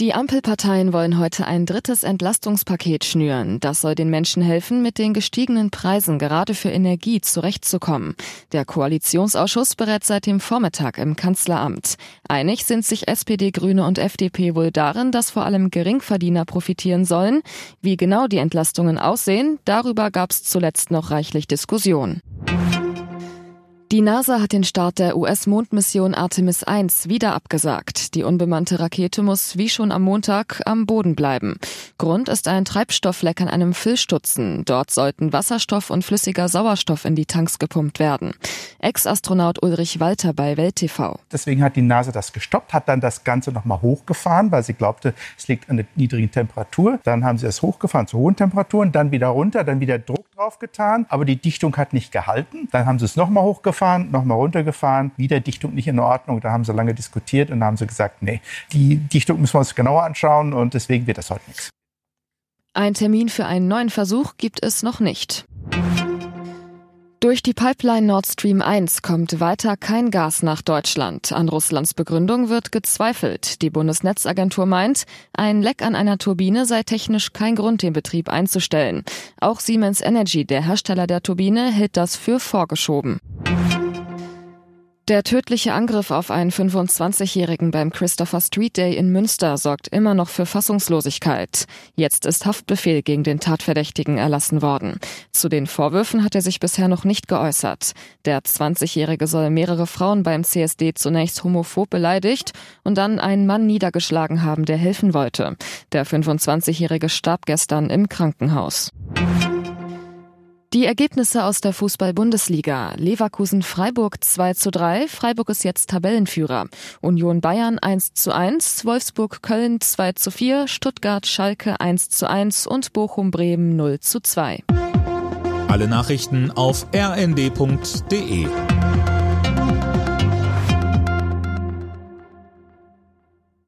Die Ampelparteien wollen heute ein drittes Entlastungspaket schnüren. Das soll den Menschen helfen, mit den gestiegenen Preisen gerade für Energie zurechtzukommen. Der Koalitionsausschuss berät seit dem Vormittag im Kanzleramt. Einig sind sich SPD, Grüne und FDP wohl darin, dass vor allem Geringverdiener profitieren sollen. Wie genau die Entlastungen aussehen, darüber gab es zuletzt noch reichlich Diskussion. Die NASA hat den Start der US-Mondmission Artemis 1 wieder abgesagt. Die unbemannte Rakete muss wie schon am Montag am Boden bleiben. Grund ist ein Treibstoffleck an einem Füllstutzen. Dort sollten Wasserstoff und flüssiger Sauerstoff in die Tanks gepumpt werden. Ex-Astronaut Ulrich Walter bei Welt TV. Deswegen hat die NASA das gestoppt, hat dann das Ganze nochmal hochgefahren, weil sie glaubte, es liegt an der niedrigen Temperatur. Dann haben sie es hochgefahren zu hohen Temperaturen, dann wieder runter, dann wieder Druck drauf getan, aber die Dichtung hat nicht gehalten. Dann haben sie es nochmal hochgefahren hochgefahren, nochmal runtergefahren, wieder Dichtung nicht in Ordnung. Da haben sie lange diskutiert und haben sie gesagt, nee, die Dichtung müssen wir uns genauer anschauen und deswegen wird das heute nichts. Ein Termin für einen neuen Versuch gibt es noch nicht. Durch die Pipeline Nord Stream 1 kommt weiter kein Gas nach Deutschland. An Russlands Begründung wird gezweifelt. Die Bundesnetzagentur meint, ein Leck an einer Turbine sei technisch kein Grund, den Betrieb einzustellen. Auch Siemens Energy, der Hersteller der Turbine, hält das für vorgeschoben. Der tödliche Angriff auf einen 25-Jährigen beim Christopher Street Day in Münster sorgt immer noch für Fassungslosigkeit. Jetzt ist Haftbefehl gegen den Tatverdächtigen erlassen worden. Zu den Vorwürfen hat er sich bisher noch nicht geäußert. Der 20-Jährige soll mehrere Frauen beim CSD zunächst homophob beleidigt und dann einen Mann niedergeschlagen haben, der helfen wollte. Der 25-Jährige starb gestern im Krankenhaus. Die Ergebnisse aus der Fußball-Bundesliga. Leverkusen Freiburg 2 zu 3. Freiburg ist jetzt Tabellenführer. Union Bayern 1 zu 1. Wolfsburg Köln 2 zu 4. Stuttgart Schalke 1 zu 1 und Bochum Bremen 0 zu 2. Alle Nachrichten auf rnd.de